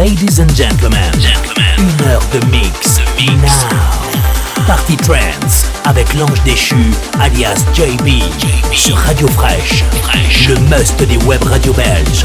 Ladies and gentlemen, une heure de mix. Now. Party Trance avec l'ange déchu alias JB, sur Radio Fresh, le must des web radio belges.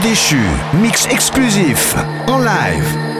Déchu, mix exclusif, en live.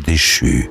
Déchu.